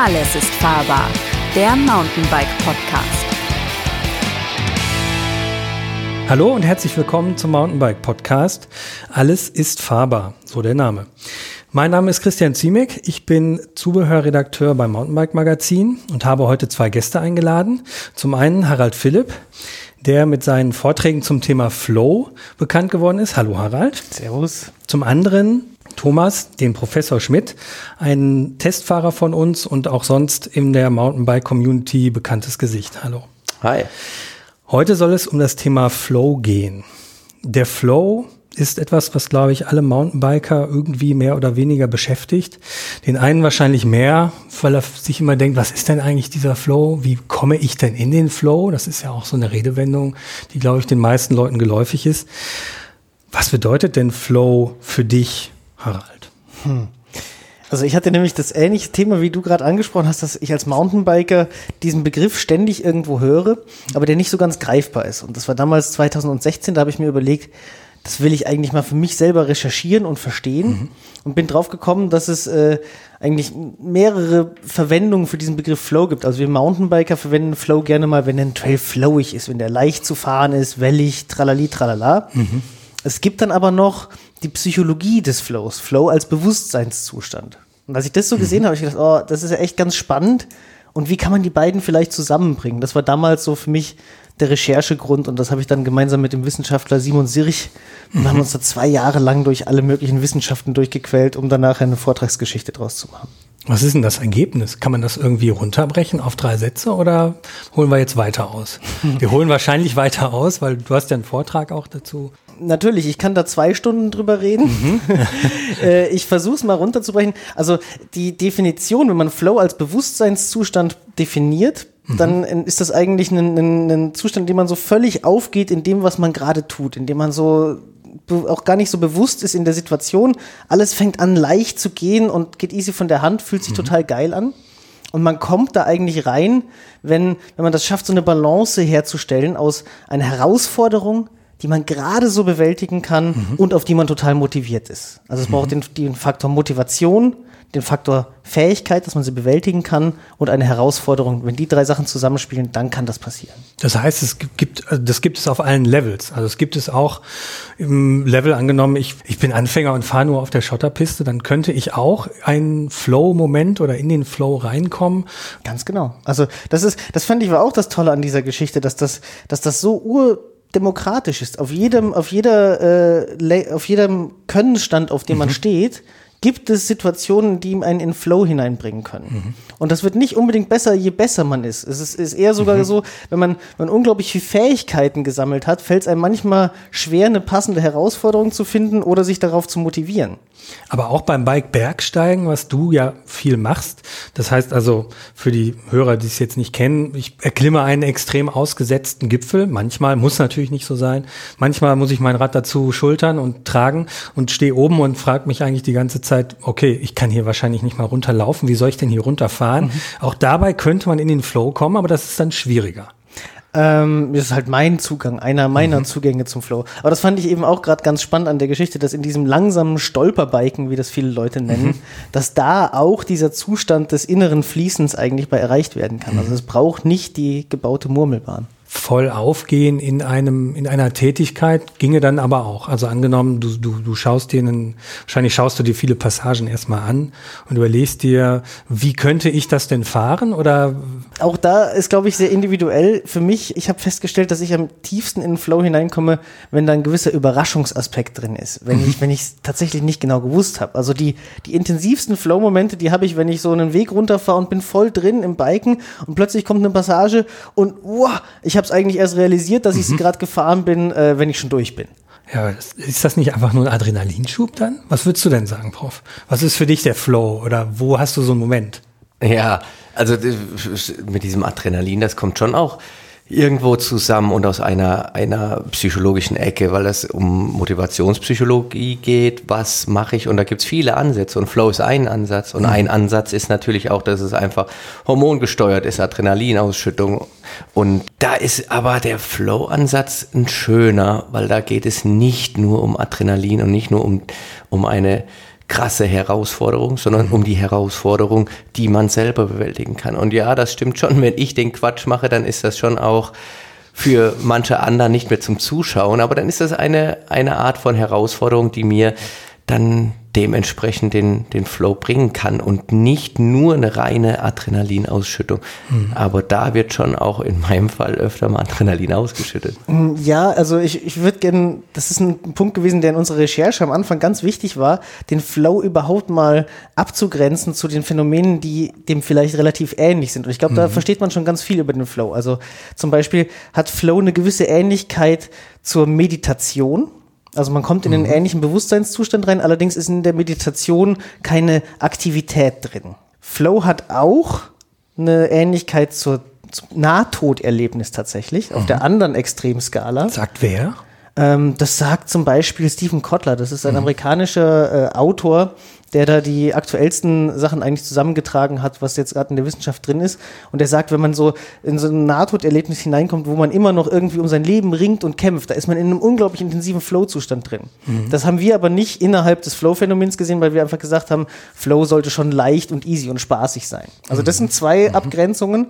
Alles ist fahrbar. Der Mountainbike Podcast. Hallo und herzlich willkommen zum Mountainbike Podcast. Alles ist fahrbar, so der Name. Mein Name ist Christian Ziemek. Ich bin Zubehörredakteur beim Mountainbike Magazin und habe heute zwei Gäste eingeladen. Zum einen Harald Philipp, der mit seinen Vorträgen zum Thema Flow bekannt geworden ist. Hallo Harald. Servus. Zum anderen Thomas, den Professor Schmidt, ein Testfahrer von uns und auch sonst in der Mountainbike-Community bekanntes Gesicht. Hallo. Hi. Heute soll es um das Thema Flow gehen. Der Flow ist etwas, was, glaube ich, alle Mountainbiker irgendwie mehr oder weniger beschäftigt. Den einen wahrscheinlich mehr, weil er sich immer denkt, was ist denn eigentlich dieser Flow? Wie komme ich denn in den Flow? Das ist ja auch so eine Redewendung, die, glaube ich, den meisten Leuten geläufig ist. Was bedeutet denn Flow für dich? Harald? Hm. Also ich hatte nämlich das ähnliche Thema, wie du gerade angesprochen hast, dass ich als Mountainbiker diesen Begriff ständig irgendwo höre, aber der nicht so ganz greifbar ist. Und das war damals 2016, da habe ich mir überlegt, das will ich eigentlich mal für mich selber recherchieren und verstehen mhm. und bin drauf gekommen, dass es äh, eigentlich mehrere Verwendungen für diesen Begriff Flow gibt. Also wir Mountainbiker verwenden Flow gerne mal, wenn ein Trail flowig ist, wenn der leicht zu fahren ist, wellig, tralali, tralala. Mhm. Es gibt dann aber noch die Psychologie des Flows, Flow als Bewusstseinszustand. Und als ich das so mhm. gesehen habe, habe ich gedacht, oh, das ist ja echt ganz spannend. Und wie kann man die beiden vielleicht zusammenbringen? Das war damals so für mich der Recherchegrund und das habe ich dann gemeinsam mit dem Wissenschaftler Simon Sirch und mhm. haben uns da zwei Jahre lang durch alle möglichen Wissenschaften durchgequält, um danach eine Vortragsgeschichte draus zu machen. Was ist denn das Ergebnis? Kann man das irgendwie runterbrechen auf drei Sätze oder holen wir jetzt weiter aus? Wir holen wahrscheinlich weiter aus, weil du hast ja einen Vortrag auch dazu natürlich, ich kann da zwei Stunden drüber reden. Mhm. äh, ich versuche es mal runterzubrechen. Also die Definition, wenn man Flow als Bewusstseinszustand definiert, mhm. dann ist das eigentlich ein, ein, ein Zustand, in dem man so völlig aufgeht in dem, was man gerade tut, in dem man so auch gar nicht so bewusst ist in der Situation. Alles fängt an leicht zu gehen und geht easy von der Hand, fühlt sich mhm. total geil an. Und man kommt da eigentlich rein, wenn, wenn man das schafft, so eine Balance herzustellen aus einer Herausforderung, die man gerade so bewältigen kann mhm. und auf die man total motiviert ist. Also es mhm. braucht den, den Faktor Motivation, den Faktor Fähigkeit, dass man sie bewältigen kann und eine Herausforderung. Wenn die drei Sachen zusammenspielen, dann kann das passieren. Das heißt, es gibt, äh, das gibt es auf allen Levels. Also es gibt es auch im Level angenommen, ich, ich bin Anfänger und fahre nur auf der Schotterpiste, dann könnte ich auch einen Flow-Moment oder in den Flow reinkommen. Ganz genau. Also das ist, das fand ich war auch das Tolle an dieser Geschichte, dass das, dass das so ur demokratisch ist. Auf jedem, auf jeder, äh, auf jedem Könnenstand, auf dem mhm. man steht, gibt es Situationen, die ihm einen in Flow hineinbringen können. Mhm. Und das wird nicht unbedingt besser, je besser man ist. Es ist, ist eher sogar mhm. so, wenn man, wenn man unglaublich viel Fähigkeiten gesammelt hat, fällt es einem manchmal schwer, eine passende Herausforderung zu finden oder sich darauf zu motivieren. Aber auch beim Bike Bergsteigen, was du ja viel machst. Das heißt also, für die Hörer, die es jetzt nicht kennen, ich erklimme einen extrem ausgesetzten Gipfel. Manchmal muss natürlich nicht so sein. Manchmal muss ich mein Rad dazu schultern und tragen und stehe oben und frage mich eigentlich die ganze Zeit, okay, ich kann hier wahrscheinlich nicht mal runterlaufen. Wie soll ich denn hier runterfahren? Mhm. Auch dabei könnte man in den Flow kommen, aber das ist dann schwieriger. Ähm, das ist halt mein Zugang, einer meiner mhm. Zugänge zum Flow. Aber das fand ich eben auch gerade ganz spannend an der Geschichte, dass in diesem langsamen Stolperbiken, wie das viele Leute nennen, mhm. dass da auch dieser Zustand des inneren Fließens eigentlich bei erreicht werden kann. Also mhm. es braucht nicht die gebaute Murmelbahn voll aufgehen in einem in einer Tätigkeit ginge dann aber auch. Also angenommen, du du du schaust dir einen, wahrscheinlich schaust du dir viele Passagen erstmal an und überlegst dir, wie könnte ich das denn fahren oder auch da ist glaube ich sehr individuell für mich. Ich habe festgestellt, dass ich am tiefsten in den Flow hineinkomme, wenn da ein gewisser Überraschungsaspekt drin ist, wenn ich wenn ich tatsächlich nicht genau gewusst habe. Also die die intensivsten Flow Momente, die habe ich, wenn ich so einen Weg runterfahre und bin voll drin im Biken und plötzlich kommt eine Passage und wow, ich habe es eigentlich erst realisiert, dass ich sie mhm. gerade gefahren bin, äh, wenn ich schon durch bin. Ja, ist das nicht einfach nur ein Adrenalinschub dann? Was würdest du denn sagen, Prof? Was ist für dich der Flow oder wo hast du so einen Moment? Ja, also mit diesem Adrenalin, das kommt schon auch irgendwo zusammen und aus einer, einer psychologischen Ecke, weil es um Motivationspsychologie geht. Was mache ich? Und da gibt's viele Ansätze und Flow ist ein Ansatz. Und mhm. ein Ansatz ist natürlich auch, dass es einfach hormongesteuert ist, Adrenalinausschüttung. Und da ist aber der Flow-Ansatz ein schöner, weil da geht es nicht nur um Adrenalin und nicht nur um, um eine krasse Herausforderung, sondern um die Herausforderung, die man selber bewältigen kann. Und ja, das stimmt schon, wenn ich den Quatsch mache, dann ist das schon auch für manche anderen nicht mehr zum Zuschauen, aber dann ist das eine, eine Art von Herausforderung, die mir dann dementsprechend den, den Flow bringen kann und nicht nur eine reine Adrenalinausschüttung. Mhm. Aber da wird schon auch in meinem Fall öfter mal Adrenalin ausgeschüttet. Mm, ja, also ich, ich würde gerne, das ist ein Punkt gewesen, der in unserer Recherche am Anfang ganz wichtig war, den Flow überhaupt mal abzugrenzen zu den Phänomenen, die dem vielleicht relativ ähnlich sind. Und ich glaube, da mhm. versteht man schon ganz viel über den Flow. Also zum Beispiel hat Flow eine gewisse Ähnlichkeit zur Meditation. Also man kommt in einen mhm. ähnlichen Bewusstseinszustand rein, allerdings ist in der Meditation keine Aktivität drin. Flow hat auch eine Ähnlichkeit zur, zum Nahtoderlebnis tatsächlich, mhm. auf der anderen Extremskala. Sagt wer? Ähm, das sagt zum Beispiel Stephen Kotler, das ist ein mhm. amerikanischer äh, Autor, der da die aktuellsten Sachen eigentlich zusammengetragen hat, was jetzt gerade in der Wissenschaft drin ist. Und er sagt, wenn man so in so ein Nahtoderlebnis hineinkommt, wo man immer noch irgendwie um sein Leben ringt und kämpft, da ist man in einem unglaublich intensiven Flow-Zustand drin. Mhm. Das haben wir aber nicht innerhalb des Flow-Phänomens gesehen, weil wir einfach gesagt haben, Flow sollte schon leicht und easy und spaßig sein. Also das sind zwei mhm. Abgrenzungen.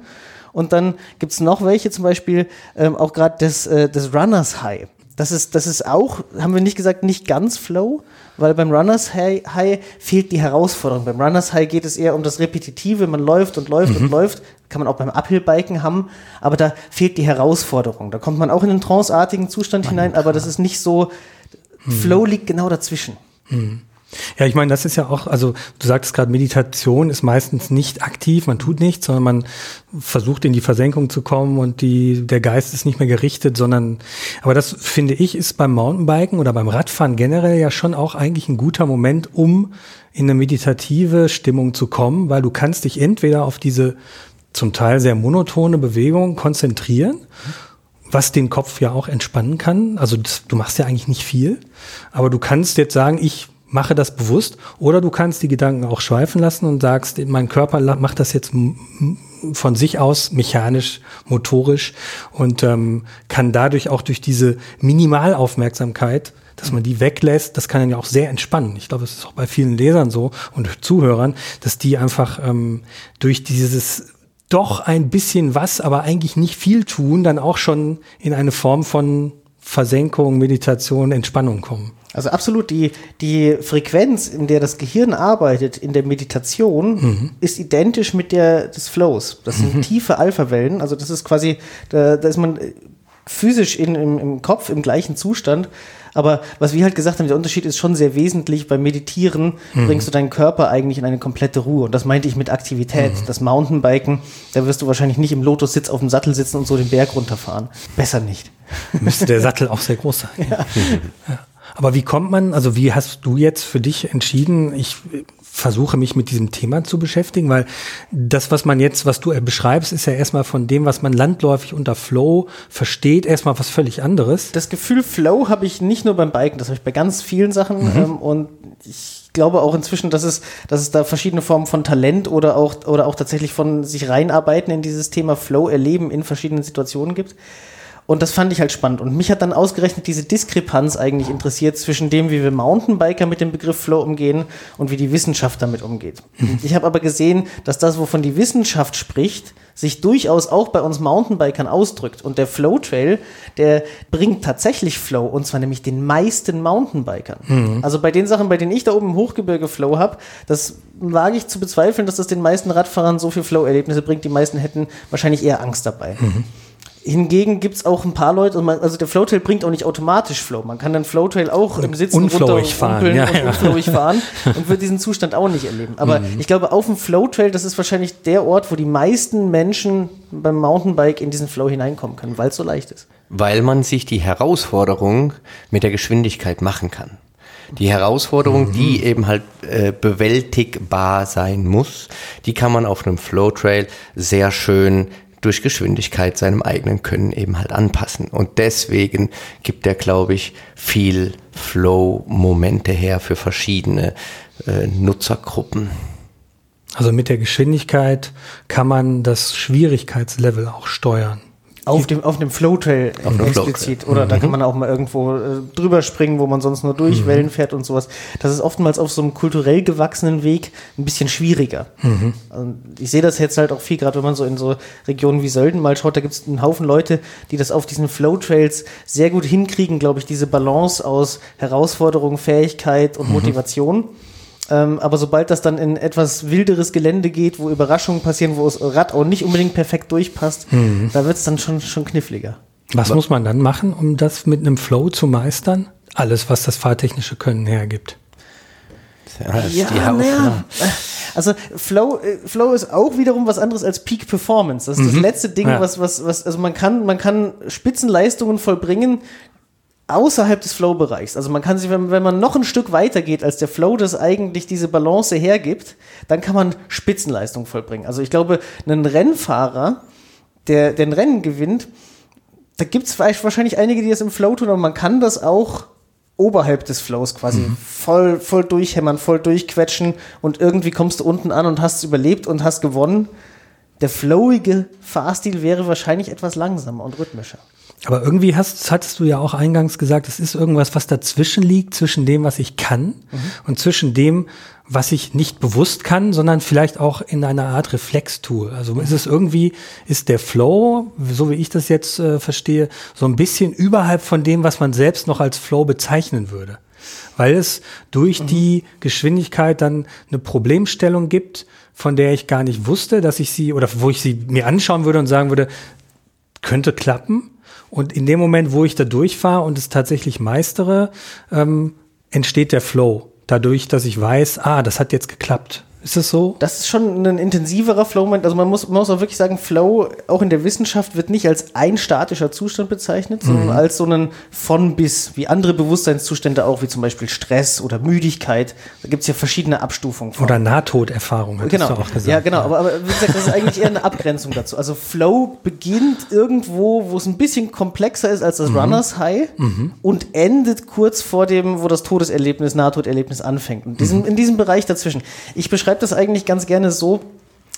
Und dann gibt es noch welche, zum Beispiel ähm, auch gerade das, äh, das Runners High. Das ist, das ist auch, haben wir nicht gesagt, nicht ganz Flow, weil beim Runners High, High fehlt die Herausforderung. Beim Runners High geht es eher um das Repetitive, man läuft und läuft mhm. und läuft, kann man auch beim Uphill-Biken haben, aber da fehlt die Herausforderung. Da kommt man auch in einen tranceartigen Zustand Mann, hinein, aber das ist nicht so. Flow liegt genau dazwischen. Mhm. Ja, ich meine, das ist ja auch, also du sagtest gerade, Meditation ist meistens nicht aktiv, man tut nichts, sondern man versucht in die Versenkung zu kommen und die, der Geist ist nicht mehr gerichtet, sondern, aber das finde ich ist beim Mountainbiken oder beim Radfahren generell ja schon auch eigentlich ein guter Moment, um in eine meditative Stimmung zu kommen, weil du kannst dich entweder auf diese zum Teil sehr monotone Bewegung konzentrieren, was den Kopf ja auch entspannen kann. Also das, du machst ja eigentlich nicht viel, aber du kannst jetzt sagen, ich mache das bewusst. Oder du kannst die Gedanken auch schweifen lassen und sagst, mein Körper macht das jetzt von sich aus mechanisch, motorisch und ähm, kann dadurch auch durch diese Minimalaufmerksamkeit, dass man die weglässt, das kann dann ja auch sehr entspannen. Ich glaube, es ist auch bei vielen Lesern so und Zuhörern, dass die einfach ähm, durch dieses doch ein bisschen was, aber eigentlich nicht viel tun, dann auch schon in eine Form von Versenkung, Meditation, Entspannung kommen. Also absolut, die, die Frequenz, in der das Gehirn arbeitet in der Meditation, mhm. ist identisch mit der des Flows. Das sind mhm. tiefe Alpha-Wellen, also das ist quasi, da, da ist man physisch in, im, im Kopf im gleichen Zustand. Aber was wir halt gesagt haben, der Unterschied ist schon sehr wesentlich. Beim Meditieren mhm. bringst du deinen Körper eigentlich in eine komplette Ruhe. Und das meinte ich mit Aktivität. Mhm. Das Mountainbiken, da wirst du wahrscheinlich nicht im Lotus-Sitz auf dem Sattel sitzen und so den Berg runterfahren. Besser nicht. Müsste der Sattel auch sehr groß sein. Ja. ja. Aber wie kommt man, also wie hast du jetzt für dich entschieden, ich versuche mich mit diesem Thema zu beschäftigen, weil das, was man jetzt, was du beschreibst, ist ja erstmal von dem, was man landläufig unter Flow versteht, erstmal was völlig anderes. Das Gefühl Flow habe ich nicht nur beim Biken, das habe ich bei ganz vielen Sachen mhm. ähm, und ich glaube auch inzwischen, dass es, dass es da verschiedene Formen von Talent oder auch, oder auch tatsächlich von sich reinarbeiten in dieses Thema Flow erleben in verschiedenen Situationen gibt. Und das fand ich halt spannend. Und mich hat dann ausgerechnet diese Diskrepanz eigentlich interessiert zwischen dem, wie wir Mountainbiker mit dem Begriff Flow umgehen und wie die Wissenschaft damit umgeht. Mhm. Ich habe aber gesehen, dass das, wovon die Wissenschaft spricht, sich durchaus auch bei uns Mountainbikern ausdrückt. Und der Flow Trail, der bringt tatsächlich Flow, und zwar nämlich den meisten Mountainbikern. Mhm. Also bei den Sachen, bei denen ich da oben im Hochgebirge Flow habe, das wage ich zu bezweifeln, dass das den meisten Radfahrern so viel Flow-Erlebnisse bringt. Die meisten hätten wahrscheinlich eher Angst dabei. Mhm. Hingegen gibt es auch ein paar Leute, also der Flowtrail bringt auch nicht automatisch Flow. Man kann dann Flowtrail auch im Sitzen unflowig fahren, ja, und ja. unflowig fahren und wird diesen Zustand auch nicht erleben. Aber mhm. ich glaube, auf dem Flowtrail, das ist wahrscheinlich der Ort, wo die meisten Menschen beim Mountainbike in diesen Flow hineinkommen können, weil es so leicht ist. Weil man sich die Herausforderung mit der Geschwindigkeit machen kann. Die Herausforderung, mhm. die eben halt äh, bewältigbar sein muss, die kann man auf einem Flowtrail sehr schön durch Geschwindigkeit seinem eigenen Können eben halt anpassen. Und deswegen gibt er, glaube ich, viel Flow-Momente her für verschiedene äh, Nutzergruppen. Also mit der Geschwindigkeit kann man das Schwierigkeitslevel auch steuern. Auf dem, auf dem Flowtrail Auf explizit. Oder da kann man auch mal irgendwo äh, drüber springen, wo man sonst nur durch Wellen fährt und sowas. Das ist oftmals auf so einem kulturell gewachsenen Weg ein bisschen schwieriger. Und ich sehe das jetzt halt auch viel, gerade wenn man so in so Regionen wie Sölden mal schaut, da gibt es einen Haufen Leute, die das auf diesen Flowtrails sehr gut hinkriegen, glaube ich, diese Balance aus Herausforderung, Fähigkeit und Motivation. Ähm, aber sobald das dann in etwas wilderes Gelände geht, wo Überraschungen passieren, wo das Rad auch nicht unbedingt perfekt durchpasst, da wird es dann schon, schon kniffliger. Was muss man dann machen, um das mit einem Flow zu meistern? Alles, was das fahrtechnische Können hergibt. Ja, Hauptsache. naja. Also Flow, äh, Flow ist auch wiederum was anderes als Peak Performance. Das ist das letzte Ding, Ja. was, was, was, also man kann, man kann Spitzenleistungen vollbringen außerhalb des Flow-Bereichs. Also man kann sich, wenn, wenn man noch ein Stück weiter geht, als der Flow das eigentlich diese Balance hergibt, dann kann man Spitzenleistung vollbringen. Also ich glaube, ein Rennfahrer, der, ein Rennen gewinnt, da gibt es wahrscheinlich einige, die das im Flow tun, aber man kann das auch oberhalb des Flows quasi voll, voll durchhämmern, voll durchquetschen und irgendwie kommst du unten an und hast es überlebt und hast gewonnen. Der flowige Fahrstil wäre wahrscheinlich etwas langsamer und rhythmischer. Aber irgendwie hast, hattest du ja auch eingangs gesagt, es ist irgendwas, was dazwischen liegt, zwischen dem, was ich kann und zwischen dem, was ich nicht bewusst kann, sondern vielleicht auch in einer Art Reflex tue. Also ist es irgendwie, ist der Flow, so wie ich das jetzt äh, verstehe, so ein bisschen überhalb von dem, was man selbst noch als Flow bezeichnen würde. Weil es durch die Geschwindigkeit dann eine Problemstellung gibt, von der ich gar nicht wusste, dass ich sie, oder wo ich sie mir anschauen würde und sagen würde, könnte klappen. Und in dem Moment, wo ich da durchfahre und es tatsächlich meistere, ähm, entsteht der Flow. Dadurch, dass ich weiß, ah, das hat jetzt geklappt. Ist es so? Das ist schon ein intensiverer Flow-Moment. Also man muss, man muss auch wirklich sagen, Flow auch in der Wissenschaft wird nicht als ein statischer Zustand bezeichnet, sondern als so einen von bis, wie andere Bewusstseinszustände auch, wie zum Beispiel Stress oder Müdigkeit. Da gibt es ja verschiedene Abstufungen von. Oder Nahtoderfahrung, hattest Genau, du auch gesagt. ja genau, aber, aber wie gesagt, das ist eigentlich eher eine Abgrenzung dazu. Also Flow beginnt irgendwo, wo es ein bisschen komplexer ist als das Runners High und endet kurz vor dem, wo das Todeserlebnis, Nahtoderlebnis anfängt. Und diesen, in diesem Bereich dazwischen. Ich beschreibe das eigentlich ganz gerne so,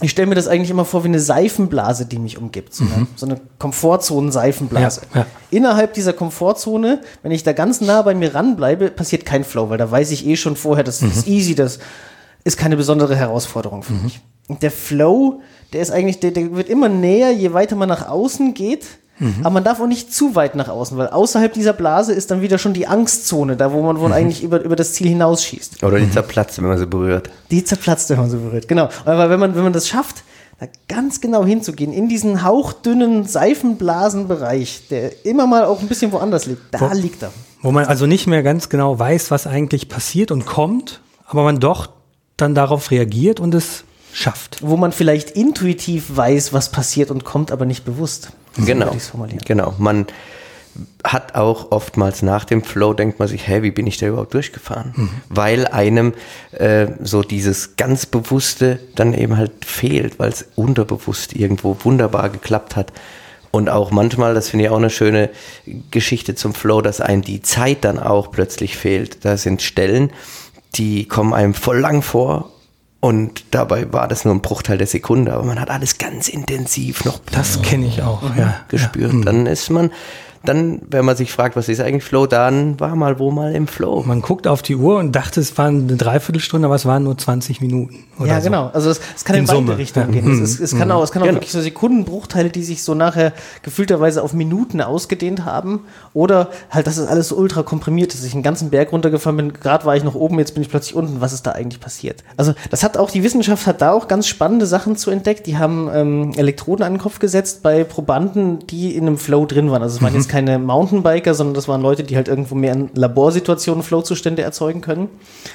ich stelle mir das eigentlich immer vor wie eine Seifenblase, die mich umgibt. So, eine, so eine Komfortzonen-Seifenblase. Ja, ja. Innerhalb dieser Komfortzone, wenn ich da ganz nah bei mir ranbleibe, passiert kein Flow, weil da weiß ich eh schon vorher, das ist easy, das ist keine besondere Herausforderung für mich. Und der Flow, der ist eigentlich, der, der wird immer näher, je weiter man nach außen geht. Aber man darf auch nicht zu weit nach außen, weil außerhalb dieser Blase ist dann wieder schon die Angstzone, da wo man, wo man eigentlich über, über das Ziel hinausschießt. Oder die zerplatzt, wenn man sie berührt. Die zerplatzt, wenn man so berührt. Genau. Aber wenn man, wenn man das schafft, da ganz genau hinzugehen, in diesen hauchdünnen Seifenblasenbereich, der immer mal auch ein bisschen woanders liegt, da Wo- liegt er. Wo man also nicht mehr ganz genau weiß, was eigentlich passiert und kommt, aber man doch dann darauf reagiert und es schafft. Wo man vielleicht intuitiv weiß, was passiert und kommt, aber nicht bewusst. So Genau. Genau. Man hat auch oftmals nach dem Flow, denkt man sich, hä, wie bin ich da überhaupt durchgefahren? Weil einem äh, so dieses ganz Bewusste dann eben halt fehlt, weil es unterbewusst irgendwo wunderbar geklappt hat. Und auch manchmal, das finde ich auch eine schöne Geschichte zum Flow, dass einem die Zeit dann auch plötzlich fehlt. Da sind Stellen, die kommen einem voll lang vor und dabei war das nur ein Bruchteil der Sekunde, aber man hat alles ganz intensiv noch Das kenne ich auch, ja. gespürt. Dann ist man, dann, wenn man sich fragt, was ist eigentlich Flow, dann war mal wo mal im Flow. Man guckt auf die Uhr und dachte, es waren eine Dreiviertelstunde, aber es waren nur 20 Minuten. Oder Ja, so. genau. Also es, es kann in, In beide Summe, Richtungen ja. gehen. Mhm. Es, es, es kann auch, es kann auch Genau. wirklich so Sekundenbruchteile, die sich so nachher gefühlterweise auf Minuten ausgedehnt haben. Oder halt, dass es alles so ultra komprimiert ist. Ich einen ganzen Berg runtergefahren bin, gerade war ich noch oben, jetzt bin ich plötzlich unten. Was ist da eigentlich passiert? Also das hat auch, die Wissenschaft hat da auch ganz spannende Sachen zu entdeckt. Die haben ähm, Elektroden an den Kopf gesetzt bei Probanden, die in einem Flow drin waren. Also es waren jetzt keine Mountainbiker, sondern das waren Leute, die halt irgendwo mehr in Laborsituationen Flow-Zustände erzeugen können.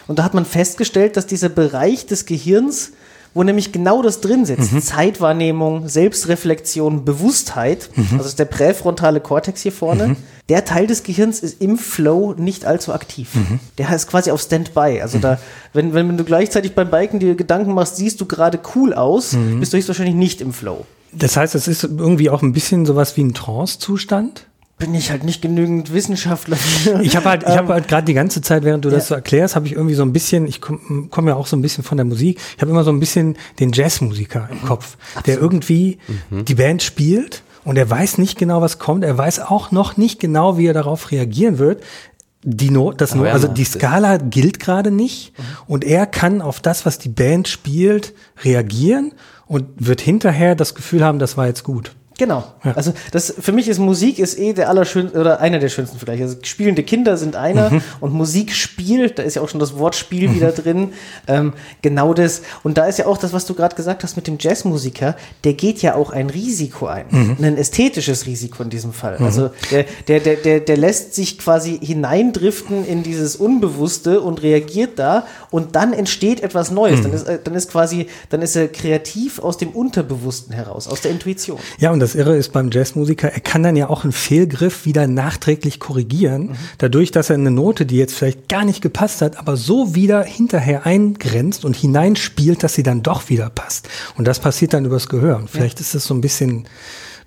Und da hat man festgestellt, dass dieser Bereich des Gehirns, wo nämlich genau das drin sitzt, Zeitwahrnehmung, Selbstreflexion, Bewusstheit, also das ist der präfrontale Kortex hier vorne, der Teil des Gehirns ist im Flow nicht allzu aktiv. Der ist quasi auf Standby. Also da, wenn, wenn du gleichzeitig beim Biken dir Gedanken machst, siehst du gerade cool aus, bist du höchstwahrscheinlich nicht im Flow. Das heißt, es ist irgendwie auch ein bisschen sowas wie ein Trance-Zustand. Bin ich halt nicht genügend Wissenschaftler. Ich habe halt, ich Ähm, habe halt gerade die ganze Zeit, während du das ja. so erklärst, habe ich irgendwie so ein bisschen, ich komme komm ja auch so ein bisschen von der Musik, ich habe immer so ein bisschen den Jazzmusiker im Kopf, der irgendwie die Band spielt und er weiß nicht genau, was kommt. Er weiß auch noch nicht genau, wie er darauf reagieren wird. Die no das Aber no er also die. Skala gilt gerade nicht und er kann auf das, was die Band spielt, reagieren und wird hinterher das Gefühl haben, das war jetzt gut. Genau. Ja. Also das für mich ist Musik ist eh der allerschönste oder einer der schönsten vielleicht. Also spielende Kinder sind einer Mhm. und Musik spielt, da ist ja auch schon das Wort Spiel wieder drin. Ähm, genau das. Und da ist ja auch das, was du gerade gesagt hast mit dem Jazzmusiker, der geht ja auch ein Risiko ein. Mhm. Ein ästhetisches Risiko in diesem Fall. Also der, der, der, der, der lässt sich quasi hineindriften in dieses Unbewusste und reagiert da und dann entsteht etwas Neues. Mhm. Dann, ist, äh, dann ist quasi, dann ist er kreativ aus dem Unterbewussten heraus, aus der Intuition. Ja, und das Irre ist beim Jazzmusiker, er kann dann ja auch einen Fehlgriff wieder nachträglich korrigieren, dadurch, dass er eine Note, die jetzt vielleicht gar nicht gepasst hat, aber so wieder hinterher eingrenzt und hineinspielt, dass sie dann doch wieder passt. Und das passiert dann übers Gehör. Und vielleicht ist es so ein bisschen,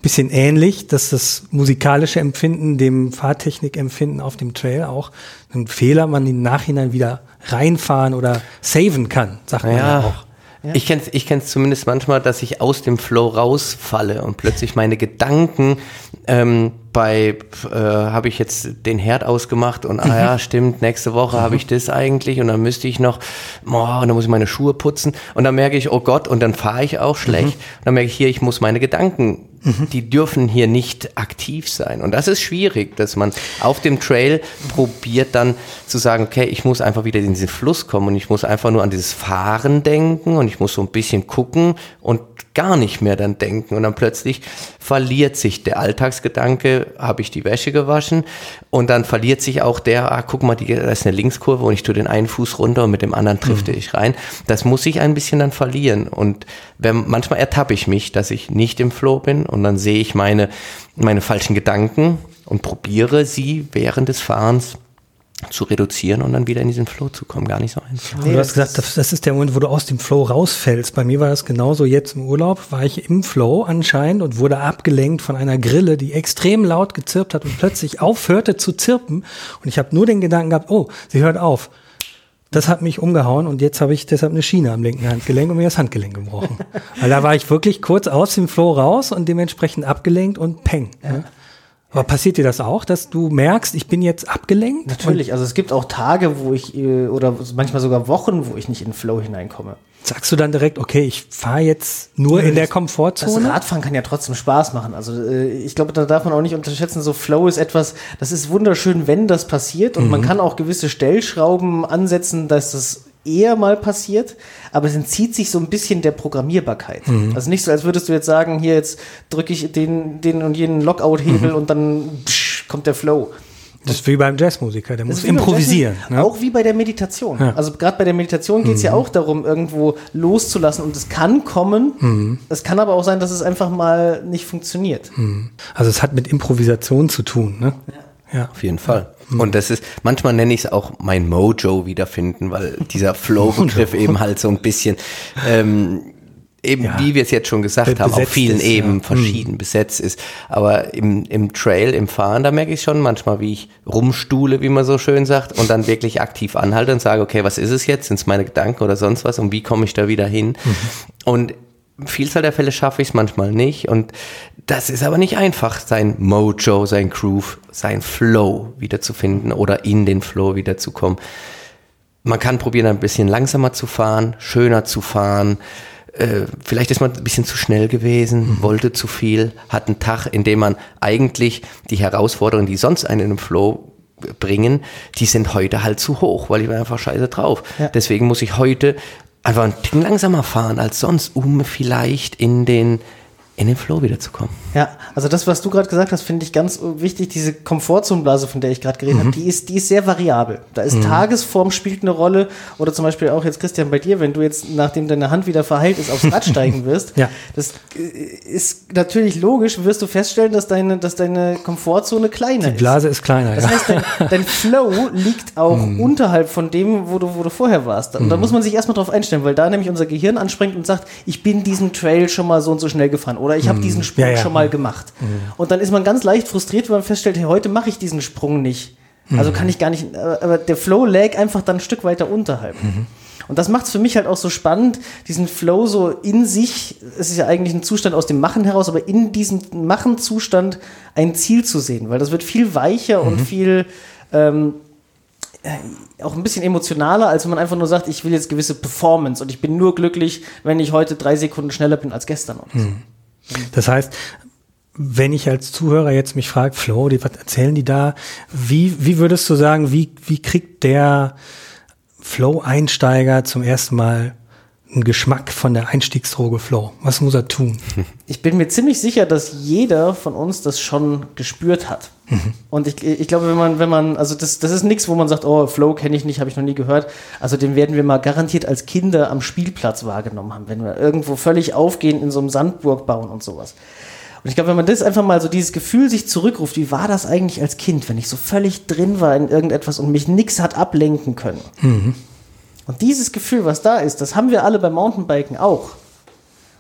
bisschen ähnlich, dass das musikalische Empfinden dem Fahrtechnikempfinden auf dem Trail auch ein Fehler man im Nachhinein wieder reinfahren oder saven kann, sagt man ja Ja, auch. Ich kenne es ich kenn's zumindest manchmal, dass ich aus dem Flow rausfalle und plötzlich meine Gedanken ähm, bei, äh, habe ich jetzt den Herd ausgemacht und ah ja, stimmt, nächste Woche habe ich das eigentlich und dann müsste ich noch, boah, und dann muss ich meine Schuhe putzen. Und dann merke ich, oh Gott, und dann fahre ich auch schlecht. Und dann merke ich hier, ich muss meine Gedanken, die dürfen hier nicht aktiv sein. Und das ist schwierig, dass man auf dem Trail probiert dann zu sagen, okay, ich muss einfach wieder in diesen Fluss kommen und ich muss einfach nur an dieses Fahren denken und ich muss so ein bisschen gucken und gar nicht mehr dann denken. Und dann plötzlich verliert sich der Alltagsgedanke, habe ich die Wäsche gewaschen. Und dann verliert sich auch der, ah, guck mal, die, da ist eine Linkskurve und ich tue den einen Fuß runter und mit dem anderen drifte ich rein. Das muss ich ein bisschen dann verlieren. Und wenn, manchmal ertappe ich mich, dass ich nicht im Flow bin und dann sehe ich meine, meine falschen Gedanken und probiere sie während des Fahrens zu reduzieren und dann wieder in diesen Flow zu kommen. Gar nicht so einfach. Und du hast gesagt, das, das ist der Moment, wo du aus dem Flow rausfällst. Bei mir war das genauso. Jetzt im Urlaub war ich im Flow anscheinend und wurde abgelenkt von einer Grille, die extrem laut gezirpt hat und plötzlich aufhörte zu zirpen. Und ich habe nur den Gedanken gehabt, oh, sie hört auf. Das hat mich umgehauen und jetzt habe ich deshalb eine Schiene am linken Handgelenk und mir das Handgelenk gebrochen. Weil da war ich wirklich kurz aus dem Flow raus und dementsprechend abgelenkt und peng. Ne? Aber passiert dir das auch, dass du merkst, ich bin jetzt abgelenkt? Natürlich, also es gibt auch Tage, wo ich, äh, oder manchmal sogar Wochen, wo ich nicht in den Flow hineinkomme. Sagst du dann direkt, okay, ich fahre jetzt nur in der Das Komfortzone? Radfahren kann ja trotzdem Spaß machen. Also äh, ich glaube, da darf man auch nicht unterschätzen, so Flow ist etwas, das ist wunderschön, wenn das passiert und man kann auch gewisse Stellschrauben ansetzen, dass das eher mal passiert, aber es entzieht sich so ein bisschen der Programmierbarkeit. Also nicht so, als würdest du jetzt sagen, hier jetzt drücke ich den, den und jenen Lockout-Hebel und dann psch, kommt der Flow. Das ist wie beim Jazzmusiker, der Das muss improvisieren. Ne? Auch wie bei der Meditation. Ja. Also gerade bei der Meditation geht es ja auch darum, irgendwo loszulassen und es kann kommen. Es kann aber auch sein, dass es einfach mal nicht funktioniert. Also es hat mit Improvisation zu tun. Ne? Ja. Auf jeden Fall. Und das ist, manchmal nenne ich es auch mein Mojo wiederfinden, weil dieser Flow-Begriff eben halt so ein bisschen, ähm, eben Ja. wie wir es jetzt schon gesagt Be- haben, auf vielen ist, Ebenen ja. verschieden besetzt ist. Aber im, im Trail, im Fahren, da merke ich schon manchmal, wie ich rumstuhle, wie man so schön sagt, und dann wirklich aktiv anhalte und sage, okay, was ist es jetzt? Sind es meine Gedanken oder sonst was? Und wie komme ich da wieder hin? Und Vielzahl der Fälle schaffe ich es manchmal nicht und das ist aber nicht einfach, sein Mojo, sein Groove, sein Flow wiederzufinden oder in den Flow wiederzukommen. Man kann probieren, ein bisschen langsamer zu fahren, schöner zu fahren. Äh, vielleicht ist man ein bisschen zu schnell gewesen, wollte zu viel, hat einen Tag, in dem man eigentlich die Herausforderungen, die sonst einen in den Flow bringen, die sind heute halt zu hoch, weil ich bin einfach scheiße drauf. Ja. Deswegen muss ich heute einfach ein Ticken langsamer fahren als sonst, um vielleicht in den, in den Flow wiederzukommen. Ja, also das, was du gerade gesagt hast, finde ich ganz wichtig. Diese Komfortzonenblase, von der ich gerade geredet habe, die ist, die ist sehr variabel. Da ist Tagesform spielt eine Rolle. Oder zum Beispiel auch jetzt, Christian, bei dir, wenn du jetzt, nachdem deine Hand wieder verheilt ist, aufs Rad steigen wirst. Ja. Das äh, ist natürlich logisch, wirst du feststellen, dass deine, dass deine Komfortzone kleiner Die Blase ist kleiner. Das ja. heißt, dein, dein Flow liegt auch unterhalb von dem, wo du, wo du vorher warst. Und da muss man sich erstmal drauf einstellen, weil da nämlich unser Gehirn anspringt und sagt, ich bin diesen Trail schon mal so und so schnell gefahren oder ich habe diesen Sprung Ja, ja. schon mal gemacht. Und dann ist man ganz leicht frustriert, wenn man feststellt, hey, heute mache ich diesen Sprung nicht. Also kann ich gar nicht, äh, aber der Flow lag einfach dann ein Stück weiter unterhalb. Und das macht es für mich halt auch so spannend, diesen Flow so in sich, es ist ja eigentlich ein Zustand aus dem Machen heraus, aber in diesem Machen-Zustand ein Ziel zu sehen, weil das wird viel weicher mhm. und viel ähm, äh, auch ein bisschen emotionaler, als wenn man einfach nur sagt, ich will jetzt gewisse Performance und ich bin nur glücklich, wenn ich heute drei Sekunden schneller bin als gestern. Oder so. Mhm. Das heißt, wenn ich als Zuhörer jetzt mich frage, Flo, die, was erzählen die da? Wie, wie würdest du sagen, wie, wie kriegt der Flow-Einsteiger zum ersten Mal einen Geschmack von der Einstiegsdroge Flow? Was muss er tun? Ich bin mir ziemlich sicher, dass jeder von uns das schon gespürt hat. Mhm. Und ich, ich glaube, wenn man, wenn man, also das, das ist nichts, wo man sagt, oh, Flow kenne ich nicht, habe ich noch nie gehört. Also den werden wir mal garantiert als Kinder am Spielplatz wahrgenommen haben, wenn wir irgendwo völlig aufgehen in so einem Sandburg bauen und sowas. Und ich glaube, wenn man das einfach mal so dieses Gefühl sich zurückruft, wie war das eigentlich als Kind, wenn ich so völlig drin war in irgendetwas und mich nichts hat ablenken können. Mhm. Und dieses Gefühl, was da ist, das haben wir alle beim Mountainbiken auch.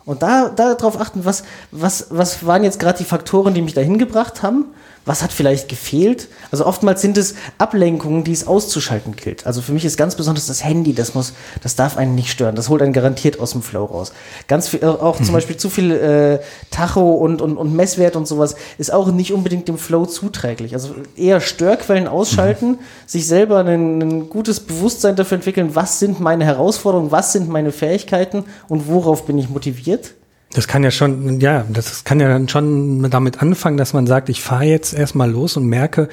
Und da, darauf achten, was, was, was waren jetzt gerade die Faktoren, die mich dahin gebracht haben was hat vielleicht gefehlt? Also oftmals sind es Ablenkungen, die es auszuschalten gilt. Also für mich ist ganz besonders das Handy, das muss, das darf einen nicht stören. Das holt einen garantiert aus dem Flow raus. Ganz viel, auch mhm. zum Beispiel zu viel äh, Tacho und, und, und Messwert und sowas ist auch nicht unbedingt dem Flow zuträglich. Also eher Störquellen ausschalten, mhm. sich selber ein, ein gutes Bewusstsein dafür entwickeln, was sind meine Herausforderungen, was sind meine Fähigkeiten und worauf bin ich motiviert das kann ja schon, ja, das kann ja dann schon damit anfangen, dass man sagt, ich fahre jetzt erstmal los und merke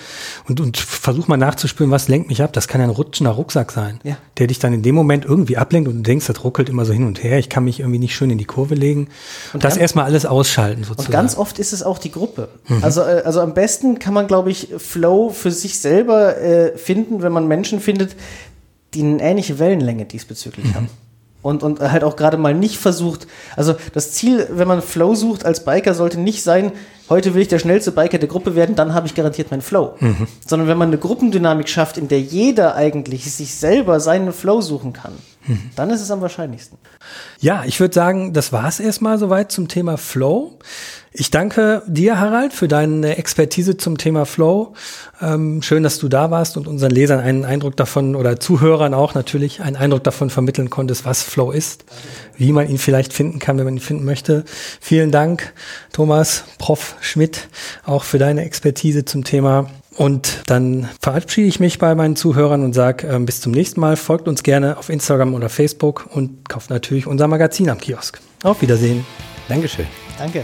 und, und versuche mal nachzuspüren, was lenkt mich ab. Das kann ja ein rutschender Rucksack sein, ja. der dich dann in dem Moment irgendwie ablenkt und du denkst, das ruckelt immer so hin und her, ich kann mich irgendwie nicht schön in die Kurve legen. Und das erstmal alles ausschalten sozusagen. Und ganz oft ist es auch die Gruppe. Mhm. Also, äh, also am besten kann man, glaube ich, Flow für sich selber äh, finden, wenn man Menschen findet, die eine ähnliche Wellenlänge diesbezüglich mhm. haben und, und halt auch gerade mal nicht versucht. Also das Ziel, wenn man Flow sucht als Biker, sollte nicht sein, heute will ich der schnellste Biker der Gruppe werden, dann habe ich garantiert meinen Flow. Mhm. Sondern wenn man eine Gruppendynamik schafft, in der jeder eigentlich sich selber seinen Flow suchen kann, mhm. dann ist es am wahrscheinlichsten. Ja, ich würde sagen, das war es erstmal soweit zum Thema Flow. Ich danke dir, Harald, für deine Expertise zum Thema Flow. Ähm, schön, dass du da warst und unseren Lesern einen Eindruck davon oder Zuhörern auch natürlich einen Eindruck davon vermitteln konntest, was Flow ist, wie man ihn vielleicht finden kann, wenn man ihn finden möchte. Vielen Dank, Thomas, Prof. Schmidt, auch für deine Expertise zum Thema. Und dann verabschiede ich mich bei meinen Zuhörern und sage äh, bis zum nächsten Mal. Folgt uns gerne auf Instagram oder Facebook und kauft natürlich unser Magazin am Kiosk. Auf Wiedersehen. Dankeschön. Danke.